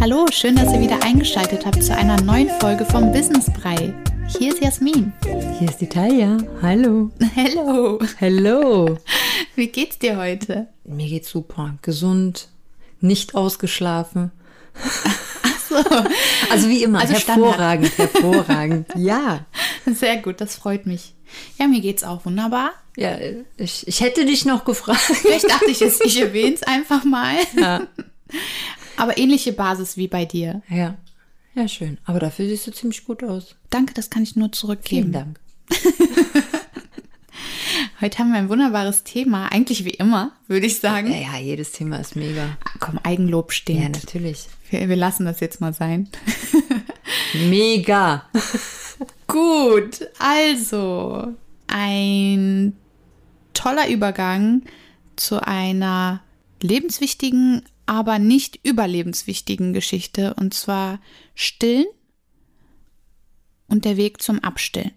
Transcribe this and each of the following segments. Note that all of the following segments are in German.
Hallo, schön, dass ihr wieder eingeschaltet habt zu einer neuen Folge vom Businessbrei. Hier ist Jasmin. Hier ist die Talia. Hallo. Hello. Hallo. Wie geht's dir heute? Mir geht's super. Gesund, nicht ausgeschlafen. Also wie immer, Also hervorragend, hervorragend. Ja. Sehr gut, das freut mich. Ja, mir geht's auch wunderbar. Ja, ich, ich hätte dich noch gefragt. Vielleicht dachte ich, es- ich erwähne es einfach mal. Ja. Aber ähnliche Basis wie bei dir. ja. Ja, schön. Aber dafür siehst du ziemlich gut aus. Danke, das kann ich nur zurückgeben. Vielen Dank. Heute haben wir ein wunderbares Thema. Eigentlich wie immer, würde ich sagen. Ja, ja, jedes Thema ist mega. Komm, Eigenlob Ja, stinkt. natürlich. wir, wir lassen das jetzt mal sein. Mega. Gut, also ein toller Übergang zu einer lebenswichtigen, aber nicht überlebenswichtigen Geschichte und zwar Stillen und der Weg zum Abstillen.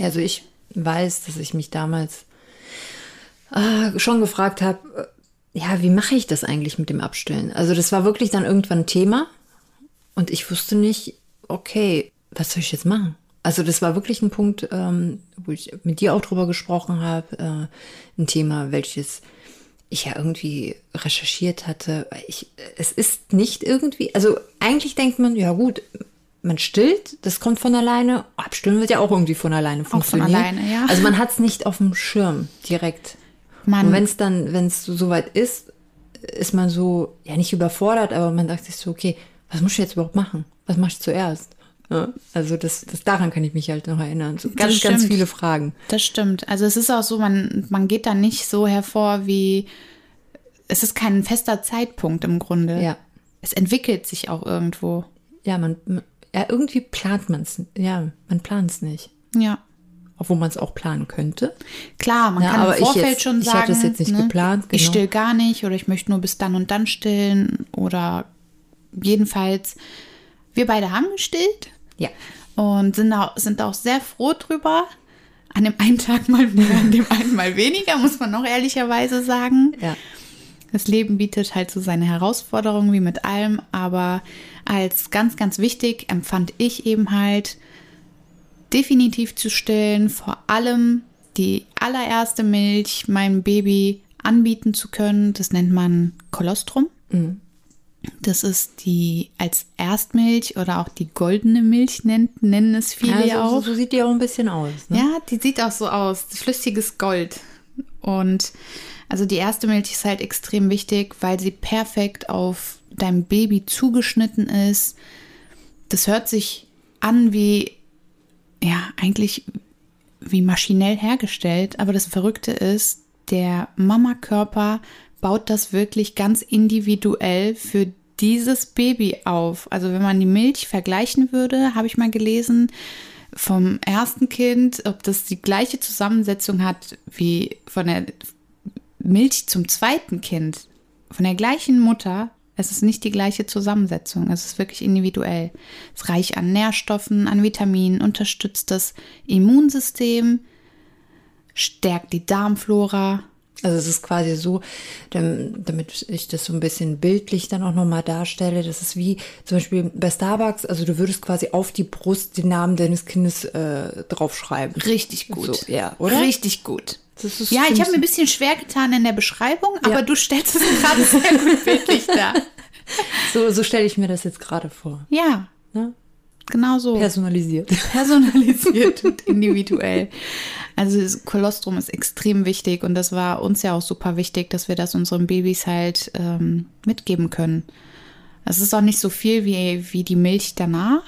Also ich weiß, dass ich mich damals äh, schon gefragt habe, äh, ja, wie mache ich das eigentlich mit dem Abstillen? Also das war wirklich dann irgendwann ein Thema und ich wusste nicht, okay, was soll ich jetzt machen? Also das war wirklich ein Punkt, ähm, wo ich mit dir auch drüber gesprochen habe, äh, ein Thema, welches ich ja irgendwie recherchiert hatte. Ich, es ist nicht irgendwie, also eigentlich denkt man, ja gut, man stillt, das kommt von alleine. Abstillen wird ja auch irgendwie von alleine von funktionieren. alleine, ja. Also man hat es nicht auf dem Schirm direkt. Man- Und wenn es dann, wenn es so soweit ist, ist man so, ja nicht überfordert, aber man sagt sich so, okay, was muss ich jetzt überhaupt machen? Was mache ich zuerst? Ja, also das, das daran kann ich mich halt noch erinnern. So ganz, ganz viele Fragen. Das stimmt. Also es ist auch so, man, man geht da nicht so hervor wie, es ist kein fester Zeitpunkt im Grunde. Ja. Es entwickelt sich auch irgendwo. Ja, man, man ja, irgendwie plant man es. Ja, man plant es nicht. Ja. Obwohl man es auch planen könnte. Klar, man Ja, kann aber im ich Vorfeld jetzt- schon ich sagen, hatte es jetzt nicht ne, geplant, ich genau. still gar nicht oder ich möchte nur bis dann und dann stillen oder jedenfalls, wir beide haben gestillt Ja. und sind auch, sind auch sehr froh drüber. An dem einen Tag mal mehr, an dem einen mal weniger, muss man noch ehrlicherweise sagen. Ja. Das Leben bietet halt so seine Herausforderungen wie mit allem, aber als ganz, ganz wichtig empfand ich eben halt definitiv zu stillen, vor allem die allererste Milch meinem Baby anbieten zu können. Das nennt man Kolostrum. Das ist die als Erstmilch oder auch die goldene Milch nennt, nennen es viele ja Also, auch. so, so sieht die auch ein bisschen aus. Ne? Ja, die sieht auch so aus. Flüssiges Gold. Und also die erste Milch ist halt extrem wichtig, weil sie perfekt auf dein Baby zugeschnitten ist. Das hört sich an wie, ja, eigentlich wie maschinell hergestellt. Aber das Verrückte ist, der Mamakörper baut das wirklich ganz individuell für dieses Baby auf. Also wenn man die Milch vergleichen würde, habe ich mal gelesen, vom ersten Kind, ob das die gleiche Zusammensetzung hat wie von der Milch zum zweiten Kind, von der gleichen Mutter. Es ist nicht die gleiche Zusammensetzung. Es ist wirklich individuell. Es ist reich an Nährstoffen, an Vitaminen, unterstützt das Immunsystem, stärkt die Darmflora. Also es ist quasi so, dam- damit ich das so ein bisschen bildlich dann auch nochmal darstelle, das ist wie zum Beispiel bei Starbucks, also du würdest quasi auf die Brust den Namen deines Kindes äh, draufschreiben. Richtig gut. So, ja, oder? Richtig gut. Ja, ich habe mir ein bisschen schwer getan in der Beschreibung, aber Ja. du stellst es gerade sehr gut bildlich dar. So, so stelle ich mir das jetzt gerade vor. Ja, Ne? genau so. Personalisiert. personalisiert und individuell. Also das Kolostrum ist extrem wichtig und das war uns ja auch super wichtig, dass wir das unseren Babys halt ähm, mitgeben können. Es ist auch nicht so viel wie, wie die Milch danach.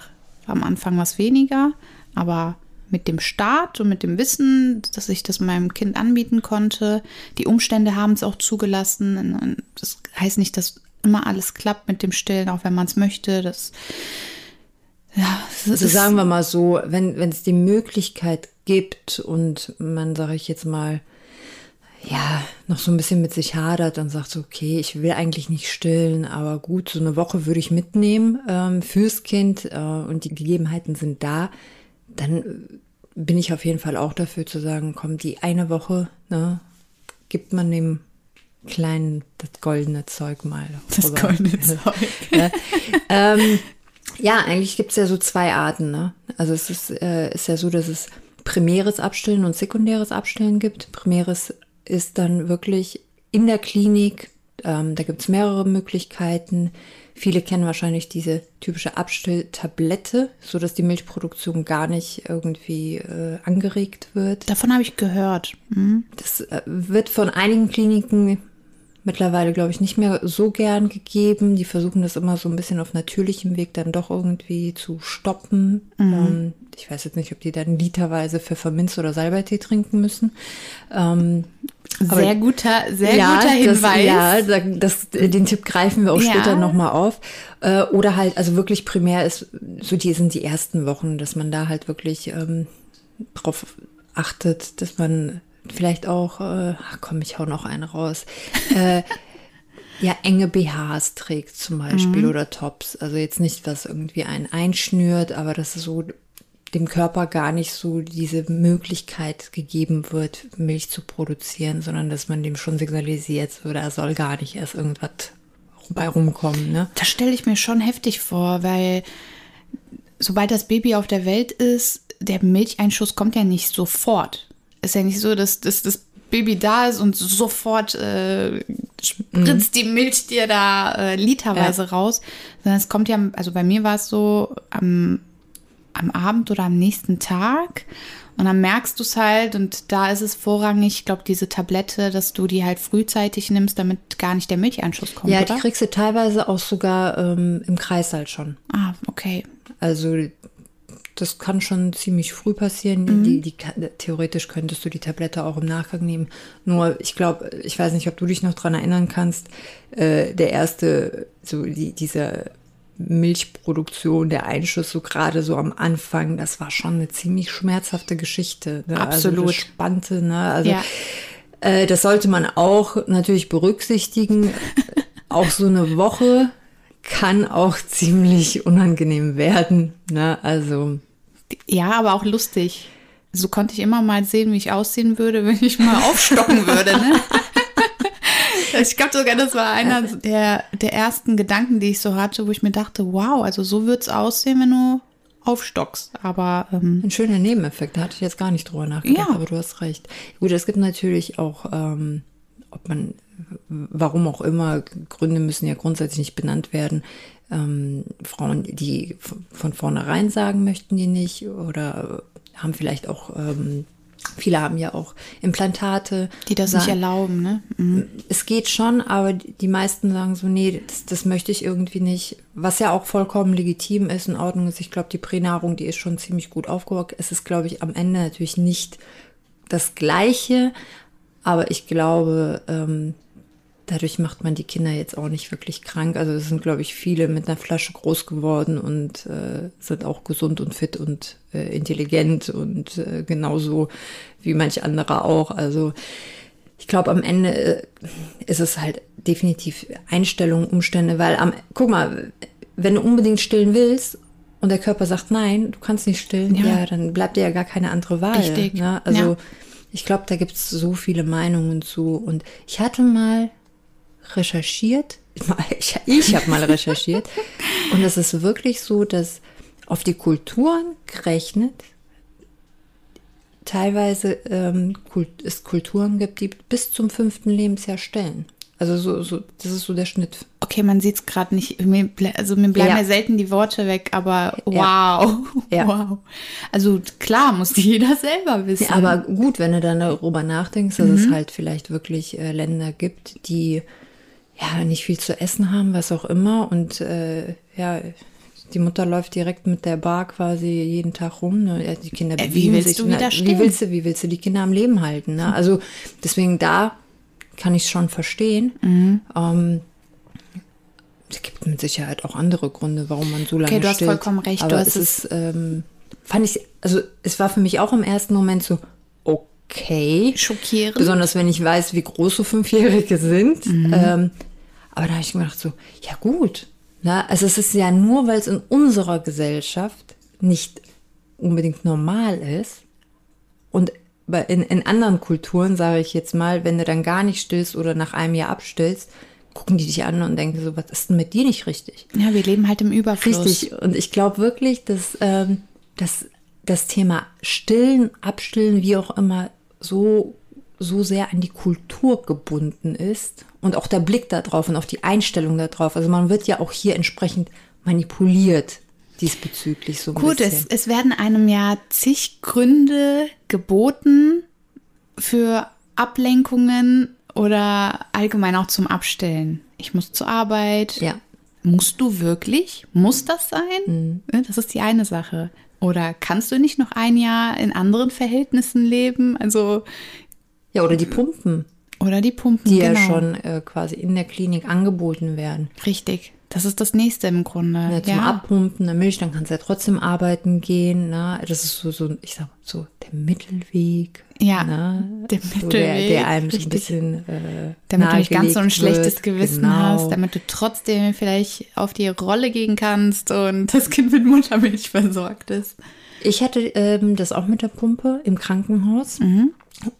Am Anfang was weniger, aber mit dem Start und mit dem Wissen, dass ich das meinem Kind anbieten konnte, die Umstände haben es auch zugelassen. Das heißt nicht, dass immer alles klappt mit dem Stillen, auch wenn man es möchte. Das ja, es Also ist- sagen wir mal so, wenn wenn es die Möglichkeit gibt und man, sage ich jetzt mal, ja, noch so ein bisschen mit sich hadert und sagt so, okay, ich will eigentlich nicht stillen, aber gut, so eine Woche würde ich mitnehmen ähm, fürs Kind äh, und die Gegebenheiten sind da, dann bin ich auf jeden Fall auch dafür zu sagen, komm, die eine Woche, ne, gibt man dem Kleinen das goldene Zeug mal. Das rüber. goldene Zeug. ja, ähm, ja eigentlich gibt es ja so zwei Arten. Ne? Also es ist, äh, ist ja so, dass es primäres Abstillen und sekundäres Abstillen gibt. Primäres ist dann wirklich in der Klinik. Ähm, da gibt es mehrere Möglichkeiten. Viele kennen wahrscheinlich diese typische Abstilltablette, so dass die Milchproduktion gar nicht irgendwie äh, angeregt wird. Davon habe ich gehört. Mhm. Das äh, wird von einigen Kliniken mittlerweile, glaube ich, nicht mehr so gern gegeben. Die versuchen das immer so ein bisschen auf natürlichem Weg dann doch irgendwie zu stoppen. Mhm. Ähm, ich weiß jetzt nicht, ob die dann literweise Pfefferminz oder Salbeitee trinken müssen. Ähm, sehr guter, sehr ja, guter Hinweis. Das, ja, das, den Tipp greifen wir auch ja. später nochmal auf. Äh, oder halt, also wirklich primär ist, so die sind die ersten Wochen, dass man da halt wirklich ähm, drauf achtet, dass man vielleicht auch, äh, ach komm, ich hau noch einen raus, äh, ja, enge BHs trägt zum Beispiel mhm. oder Tops. Also jetzt nicht, was irgendwie einen einschnürt, aber das ist so dem Körper gar nicht so diese Möglichkeit gegeben wird, Milch zu produzieren, sondern dass man dem schon signalisiert, so da soll gar nicht erst irgendwas bei rumkommen. Ne? Das stelle ich mir schon heftig vor, weil sobald das Baby auf der Welt ist, der Milcheinschuss kommt ja nicht sofort. Ist ja nicht so, dass, dass das Baby da ist und sofort äh, spritzt mhm. die Milch dir da äh, literweise ja. raus, sondern es kommt ja, also bei mir war es so am am Abend oder am nächsten Tag. Und dann merkst du es halt und da ist es vorrangig, ich glaube, diese Tablette, dass du die halt frühzeitig nimmst, damit gar nicht der Milcheinschuss kommt. Ja, oder? die kriegst du teilweise auch sogar ähm, im Kreis halt schon. Ah, okay. Also das kann schon ziemlich früh passieren. Mhm. Die, die, theoretisch könntest du die Tablette auch im Nachgang nehmen. Nur, ich glaube, ich weiß nicht, ob du dich noch dran erinnern kannst, äh, der erste, so die, dieser Milchproduktion, der Einschuss so gerade so am Anfang, das war schon eine ziemlich schmerzhafte Geschichte. Ne? Also Absolut. Also spannte, ne? Also ja. äh, das sollte man auch natürlich berücksichtigen. auch so eine Woche kann auch ziemlich unangenehm werden. Ne? Also ja, aber auch lustig. So konnte ich immer mal sehen, wie ich aussehen würde, wenn ich mal aufstocken würde. Ne? Ich glaube sogar, das war einer der, der ersten Gedanken, die ich so hatte, wo ich mir dachte, wow, also so wird es aussehen, wenn du aufstockst. Aber ähm, ein schöner Nebeneffekt, da hatte ich jetzt gar nicht drüber nachgedacht, ja. aber du hast recht. Gut, es gibt natürlich auch, ähm, ob man, warum auch immer, Gründe müssen ja grundsätzlich nicht benannt werden. Ähm, Frauen, die von vornherein sagen möchten, die nicht oder haben vielleicht auch ähm, Viele haben ja auch Implantate. Die das sagen, nicht erlauben, ne? Mhm. Es geht schon, aber die meisten sagen so, nee, das, das, möchte ich irgendwie nicht. Was ja auch vollkommen legitim ist, in Ordnung ist. Ich glaube, die Pränahrung, die ist schon ziemlich gut aufgebaut. Es ist, glaube ich, am Ende natürlich nicht das Gleiche, aber ich glaube, ähm, dadurch macht man die Kinder jetzt auch nicht wirklich krank. Also es sind, glaube ich, viele mit einer Flasche groß geworden und äh, sind auch gesund und fit und äh, intelligent und äh, genauso wie manche andere auch. Also ich glaube, am Ende äh, ist es halt definitiv Einstellung, Umstände, weil am, guck mal, wenn du unbedingt stillen willst und der Körper sagt, nein, du kannst nicht stillen, ja, ja dann bleibt dir ja gar keine andere Wahl. Richtig. Ne? Also ja. ich glaube, da gibt es so viele Meinungen zu. Und ich hatte mal recherchiert. Ich, ich habe mal recherchiert. Und es ist wirklich so, dass auf die Kulturen gerechnet teilweise ähm, es Kulturen gibt, die bis zum fünften Lebensjahr stellen. Also so, so das ist so der Schnitt. Okay, man sieht es gerade nicht. Mir, also mir bleiben ja. ja. selten die Worte weg, aber wow. Ja. Wow. Also klar, muss jeder selber wissen. Ja, aber gut, wenn du dann darüber nachdenkst, dass mhm. es halt vielleicht wirklich äh, Länder gibt, die ja nicht viel zu essen haben, was auch immer. Und äh, ja, die Mutter läuft direkt mit der Bar quasi jeden Tag rum. Ne? Die Kinder äh, wie willst sich. Du ne? wie willst du, wie willst du die Kinder am Leben halten? Ne? Also deswegen da kann ich es schon verstehen. Mhm. Ähm, es gibt mit Sicherheit auch andere Gründe, warum man so lange Okay, du stillt. hast vollkommen recht. Aber es ist, ähm, fand ich, also es war für mich auch im ersten Moment so, okay. Schockierend. Besonders wenn ich weiß, wie groß so Fünfjährige sind. Mhm. Ähm, aber da habe ich mir gedacht so, ja gut. Na, also es ist ja nur, weil es in unserer Gesellschaft nicht unbedingt normal ist. Und in, in anderen Kulturen, sage ich jetzt mal, wenn du dann gar nicht stillst oder nach einem Jahr abstillst, gucken die dich an und denken so, was ist denn mit dir nicht richtig? Ja, wir leben halt im Überfluss. Richtig. Und ich glaube wirklich, dass, ähm, dass das Thema Stillen, Abstillen, wie auch immer, so, so sehr an die Kultur gebunden ist und auch der Blick darauf und auf die Einstellung darauf. Also man wird ja auch hier entsprechend manipuliert diesbezüglich so ein Gut, bisschen. es, es werden einem ja zig Gründe geboten für Ablenkungen oder allgemein auch zum Abstellen. Ich muss zur Arbeit. Ja. Musst du wirklich? Muss das sein? Mhm. Das ist die eine Sache. Oder kannst du nicht noch ein Jahr in anderen Verhältnissen leben? Also, Ja, oder die Pumpen, oder die Pumpen. die genau. ja schon äh, quasi in der Klinik angeboten werden. Richtig. Das ist das nächste im Grunde. Ja, zum Abpumpen der Milch, dann kannst du ja trotzdem arbeiten gehen. Ne? Das ist so, so, ich sag so, der Mittelweg. Ja, ne? der so der, Mittelweg, der einem so ein richtig. bisschen äh, Damit du nicht ganz so ein schlechtes wird. Gewissen genau. hast, damit du trotzdem vielleicht auf die Rolle gehen kannst und das Kind mit Muttermilch versorgt ist. Ich hatte ähm, das auch mit der Pumpe im Krankenhaus, Mhm.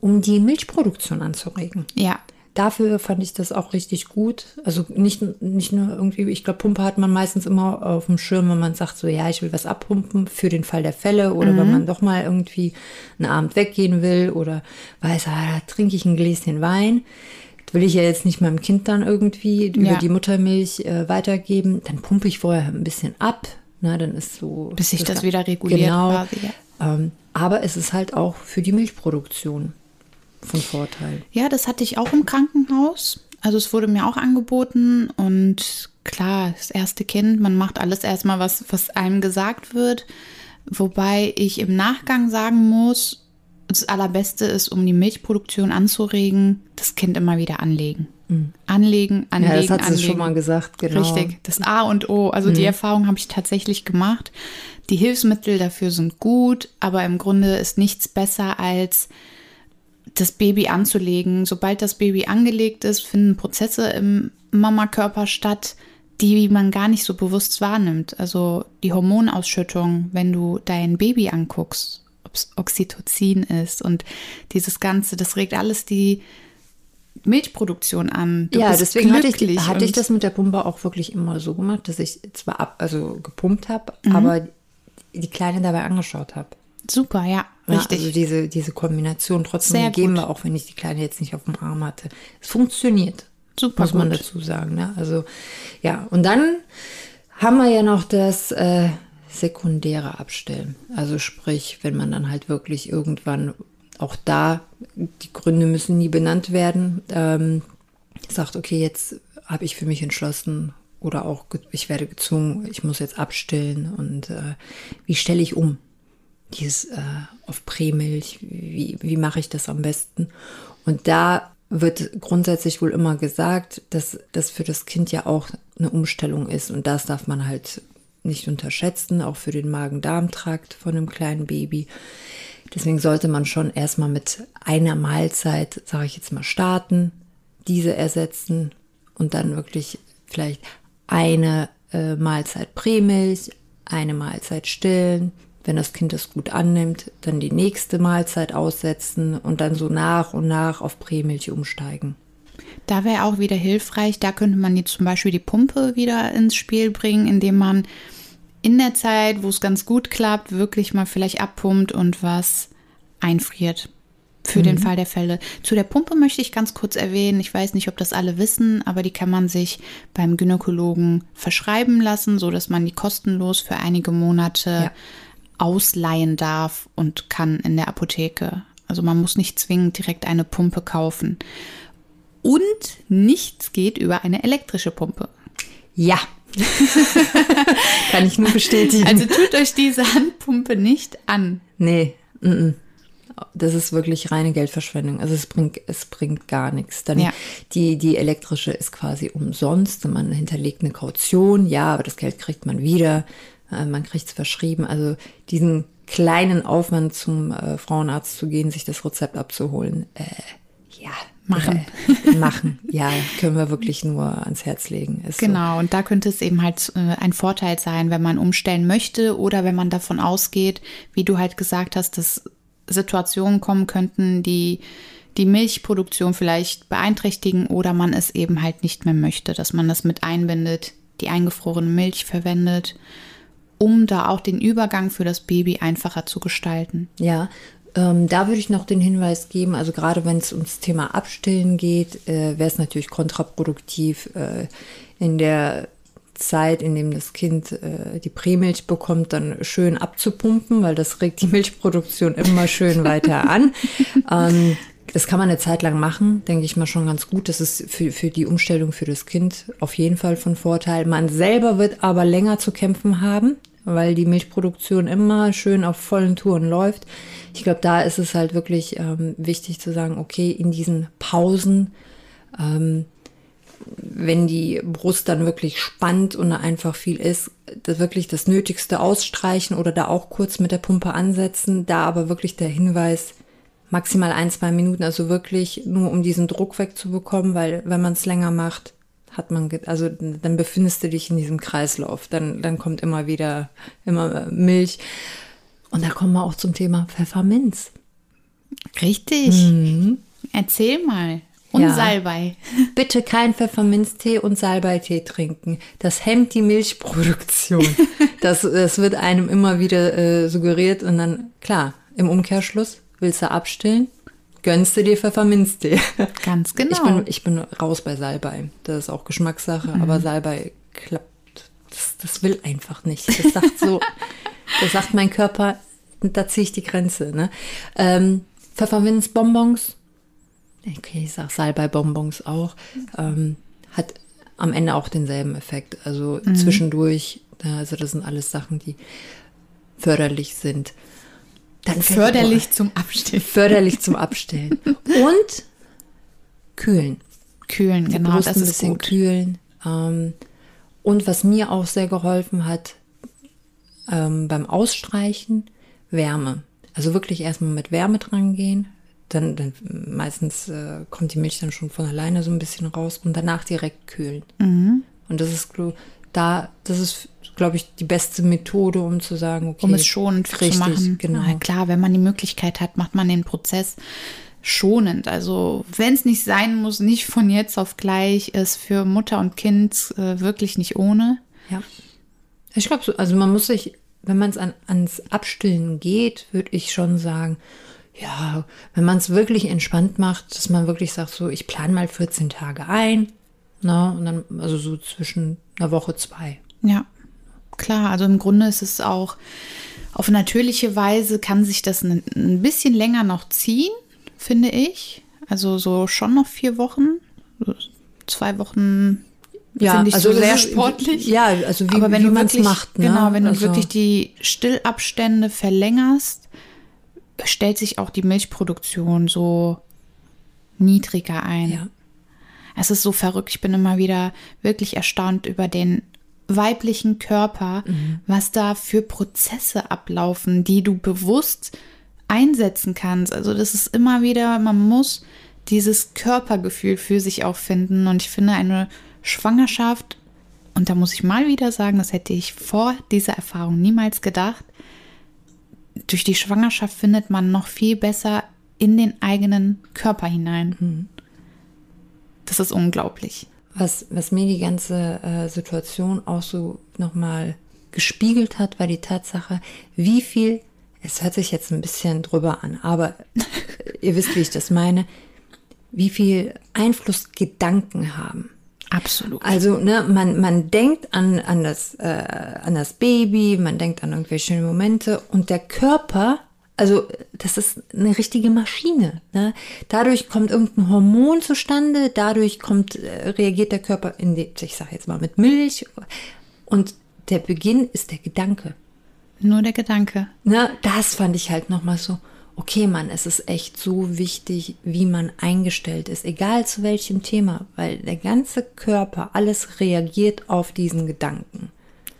um die Milchproduktion anzuregen. Ja, Dafür fand ich das auch richtig gut. Also nicht, nicht nur irgendwie, ich glaube, Pumpe hat man meistens immer auf dem Schirm, wenn man sagt, so ja, ich will was abpumpen für den Fall der Fälle oder wenn man doch mal irgendwie einen Abend weggehen will oder weiß, ah, da trinke ich ein Gläschen Wein. Das will ich ja jetzt nicht meinem Kind dann irgendwie über Ja. die Muttermilch äh, weitergeben. Dann pumpe ich vorher ein bisschen ab. Na, dann ist so. Bis sich das wieder reguliert Genau. quasi, ja. Ähm, aber es ist halt auch für die Milchproduktion von Vorteil. Ja, das hatte ich auch im Krankenhaus. Also es wurde mir auch angeboten und klar, das erste Kind, man macht alles erstmal, was, was einem gesagt wird. Wobei ich im Nachgang sagen muss, das Allerbeste ist, um die Milchproduktion anzuregen, das Kind immer wieder anlegen. Anlegen, anlegen, Ja, das hat sie schon mal gesagt, genau. Richtig, das A und O. Also die Erfahrung habe ich tatsächlich gemacht. Die Hilfsmittel dafür sind gut, aber im Grunde ist nichts besser als das Baby anzulegen. Sobald das Baby angelegt ist, finden Prozesse im Mamakörper statt, die man gar nicht so bewusst wahrnimmt. Also die Hormonausschüttung, wenn du dein Baby anguckst, ob es Oxytocin ist und dieses Ganze, das regt alles die Milchproduktion an. Du ja, deswegen hatte ich, hatte ich das mit der Pumpe auch wirklich immer so gemacht, dass ich zwar ab, also gepumpt habe, Mhm. aber die Kleine dabei angeschaut habe. Super, ja, Ja, richtig. Also diese, diese Kombination trotzdem Sehr gegeben war, auch wenn ich die Kleine jetzt nicht auf dem Arm hatte. Es funktioniert. Super Muss man gut. dazu sagen. Ne? Also ja, und dann haben wir ja noch das äh, sekundäre Abstellen. Also sprich, wenn man dann halt wirklich irgendwann auch da, die Gründe müssen nie benannt werden, ähm, sagt, okay, jetzt habe ich für mich entschlossen oder auch ich werde gezwungen, ich muss jetzt abstillen und äh, wie stelle ich um? Dieses äh, auf Prämilch, wie, wie mache ich das am besten? Und da wird grundsätzlich wohl immer gesagt, dass das für das Kind ja auch eine Umstellung ist und das darf man halt nicht unterschätzen, auch für den Magen-Darm-Trakt von einem kleinen Baby. Deswegen sollte man schon erstmal mit einer Mahlzeit, sage ich jetzt mal, starten, diese ersetzen und dann wirklich vielleicht eine äh, Mahlzeit Prämilch, eine Mahlzeit stillen. Wenn das Kind das gut annimmt, dann die nächste Mahlzeit aussetzen und dann so nach und nach auf Prämilch umsteigen. Da wäre auch wieder hilfreich, da könnte man jetzt zum Beispiel die Pumpe wieder ins Spiel bringen, indem man in der Zeit, wo es ganz gut klappt, wirklich mal vielleicht abpumpt und was einfriert. Für den Fall der Fälle. Zu der Pumpe möchte ich ganz kurz erwähnen, ich weiß nicht, ob das alle wissen, aber die kann man sich beim Gynäkologen verschreiben lassen, so dass man die kostenlos für einige Monate Ja. Ausleihen darf und kann in der Apotheke. Also man muss nicht zwingend direkt eine Pumpe kaufen. Und nichts geht über eine elektrische Pumpe. Ja. Kann ich nur bestätigen. Also tut euch diese Handpumpe nicht an. Nee, mm, das ist wirklich reine Geldverschwendung. Also es bringt, es bringt gar nichts. Dann Ja. die, die elektrische ist quasi umsonst. und Man hinterlegt eine Kaution, ja, aber das Geld kriegt man wieder. Äh, Man kriegt es verschrieben. Also diesen kleinen Aufwand zum äh, Frauenarzt zu gehen, sich das Rezept abzuholen, äh, ja, machen. Äh, machen, ja, können wir wirklich nur ans Herz legen. Ist genau, so. und da könnte es eben halt äh, ein Vorteil sein, wenn man umstellen möchte oder wenn man davon ausgeht, wie du halt gesagt hast, dass Situationen kommen könnten, die die Milchproduktion vielleicht beeinträchtigen oder man es eben halt nicht mehr möchte, dass man das mit einbindet, die eingefrorene Milch verwendet, um da auch den Übergang für das Baby einfacher zu gestalten. Ja, ähm, da würde ich noch den Hinweis geben, also gerade wenn es ums Thema Abstillen geht, äh, wäre es natürlich kontraproduktiv äh, in der Zeit, in dem das Kind äh, die Prämilch bekommt, dann schön abzupumpen, weil das regt die Milchproduktion immer schön weiter an. Ähm, das kann man eine Zeit lang machen, denke ich mal schon ganz gut. Das ist für, für die Umstellung für das Kind auf jeden Fall von Vorteil. Man selber wird aber länger zu kämpfen haben, weil die Milchproduktion immer schön auf vollen Touren läuft. Ich glaube, da ist es halt wirklich ähm, wichtig zu sagen, okay, in diesen Pausen, ähm, wenn die Brust dann wirklich spannt und da einfach viel ist, das wirklich das Nötigste ausstreichen oder da auch kurz mit der Pumpe ansetzen. Da aber wirklich der Hinweis, maximal ein, zwei Minuten, also wirklich nur um diesen Druck wegzubekommen, weil wenn man es länger macht, hat man, also dann befindest du dich in diesem Kreislauf, dann, dann kommt immer wieder, immer Milch. Und da kommen wir auch zum Thema Pfefferminz. Richtig. Mhm. Erzähl mal. Und ja. Salbei. Bitte kein Pfefferminztee und Salbeitee trinken. Das hemmt die Milchproduktion. das, das wird einem immer wieder äh, suggeriert und dann, klar, im Umkehrschluss willst du abstillen, gönnst du dir Pfefferminztee. Ganz genau. Ich bin, ich bin raus bei Salbei. Das ist auch Geschmackssache, mhm. aber Salbei klappt. Das, das will einfach nicht. Das sagt so, das sagt mein Körper, da ziehe ich die Grenze. Ne? Ähm, Pfefferminzbonbons, okay, ich sag Salbei-Bonbons auch, ähm, hat am Ende auch denselben Effekt. Also mhm. zwischendurch, also das sind alles Sachen, die förderlich sind. Dann förderlich zum Abstillen. Förderlich zum Abstillen. Und kühlen. Kühlen, Die genau. Brust das ein bisschen gut. kühlen. Ähm, und was mir auch sehr geholfen hat, ähm, beim Ausstreichen, Wärme. Also wirklich erstmal mit Wärme dran gehen. Dann, dann meistens äh, kommt die Milch dann schon von alleine so ein bisschen raus und danach direkt kühlen. Mhm. Und das ist da, das ist glaube ich, die beste Methode, um zu sagen, okay. Um es schonend richtig, zu machen. Genau. Na klar, wenn man die Möglichkeit hat, macht man den Prozess schonend. Also wenn es nicht sein muss, nicht von jetzt auf gleich, ist für Mutter und Kind äh, wirklich nicht ohne. Ja. Ich glaube, so, also man muss sich, wenn man es an, ans Abstillen geht, würde ich schon sagen, ja, wenn man es wirklich entspannt macht, dass man wirklich sagt, so, ich plane mal 14 Tage ein, na, und dann, also so zwischen einer Woche, zwei. Ja klar. Also im Grunde ist es auch auf natürliche Weise kann sich das ein, bisschen länger noch ziehen, finde ich. Also so schon noch vier Wochen, zwei Wochen ja, finde ich also so sehr ist, sportlich. Ja, also wie, Aber wenn wie man es macht. Ne? Genau, wenn also. du wirklich die Stillabstände verlängerst, stellt sich auch die Milchproduktion so niedriger ein. Ja. Es ist so verrückt. Ich bin immer wieder wirklich erstaunt über den weiblichen Körper, mhm. was da für Prozesse ablaufen, die du bewusst einsetzen kannst. Also das ist immer wieder, man muss dieses Körpergefühl für sich auch finden. Und ich finde eine Schwangerschaft, und da muss ich mal wieder sagen, das hätte ich vor dieser Erfahrung niemals gedacht, durch die Schwangerschaft findet man noch viel besser in den eigenen Körper hinein. Mhm. Das ist unglaublich. Was, was mir die ganze äh, Situation auch so nochmal gespiegelt hat, war die Tatsache, wie viel, es hört sich jetzt ein bisschen drüber an, aber ihr wisst, wie ich das meine, wie viel Einfluss Gedanken haben. Absolut. Also, ne, man, man denkt an, an, das, äh, an das Baby, man denkt an irgendwelche schöne Momente und der Körper also das ist eine richtige Maschine. Ne? Dadurch kommt irgendein Hormon zustande, dadurch kommt, äh, reagiert der Körper in die, ich sage jetzt mal mit Milch. Und der Beginn ist der Gedanke. Nur der Gedanke. Ne? Das fand ich halt nochmal so, okay Mann, es ist echt so wichtig, wie man eingestellt ist, egal zu welchem Thema, weil der ganze Körper, alles reagiert auf diesen Gedanken.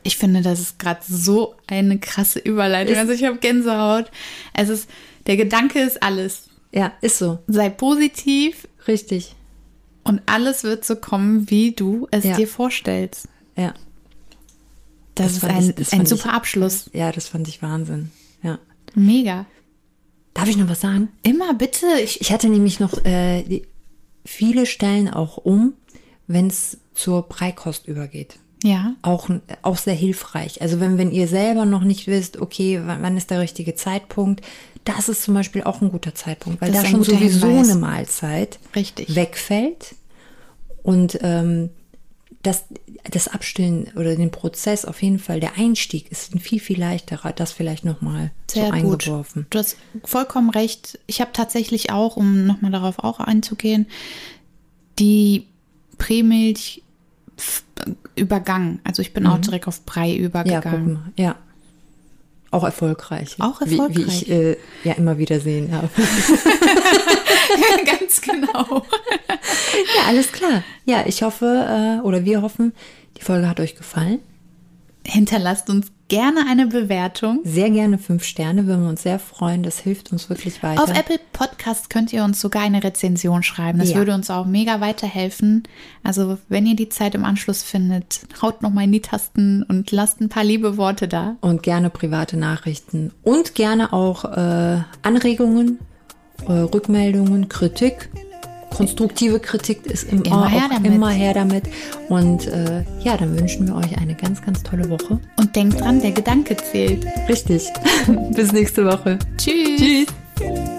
Ich finde, das ist gerade so eine krasse Überleitung. also ich habe Gänsehaut. Es ist, der Gedanke ist alles. Ja, ist so. Sei positiv Richtig. und alles wird so kommen, wie du es Ja. dir vorstellst. Ja. Das, Das ist ein, ich- das ein super ich- Abschluss. Ja, das fand ich Wahnsinn. Ja. Mega. Darf ich noch was sagen? Immer bitte. Ich, Ich hatte nämlich noch äh, viele Stellen auch um, wenn es zur Breikost übergeht. Ja. Auch, auch sehr hilfreich. Also wenn, wenn ihr selber noch nicht wisst, okay, wann, wann ist der richtige Zeitpunkt, das ist zum Beispiel auch ein guter Zeitpunkt, weil Das da schon sowieso Hinweis. eine Mahlzeit Richtig. wegfällt und ähm, das, das Abstillen oder den Prozess auf jeden Fall, der Einstieg ist ein viel, viel leichterer. Das vielleicht nochmal so Sehr gut. eingeworfen. Du hast vollkommen recht. Ich habe tatsächlich auch, um nochmal darauf auch einzugehen, die Prämilch übergangen. Also ich bin auch direkt auf Brei Ja, übergegangen. mal. Ja. Auch erfolgreich. Auch Wie, wie erfolgreich. ich äh, ja immer wieder sehen habe. Ganz genau. ja, alles klar. Ja, ich hoffe, äh, oder wir hoffen, die Folge hat euch gefallen. Hinterlasst uns gerne eine Bewertung. Sehr gerne fünf Sterne, würden wir uns sehr freuen. Das hilft uns wirklich weiter. Auf Apple Podcast könnt ihr uns sogar eine Rezension schreiben. Das Ja. würde uns auch mega weiterhelfen. Also wenn ihr die Zeit im Anschluss findet, haut noch mal in die Tasten und lasst ein paar liebe Worte da. und gerne private Nachrichten und gerne auch äh, Anregungen, äh, Rückmeldungen, Kritik. Konstruktive Kritik ist im, Immer auch her damit. immer her damit. Und äh, ja, dann wünschen wir euch eine ganz, ganz tolle Woche. Und denkt dran, der Gedanke zählt. Richtig. Bis nächste Woche. Tschüss. Tschüss.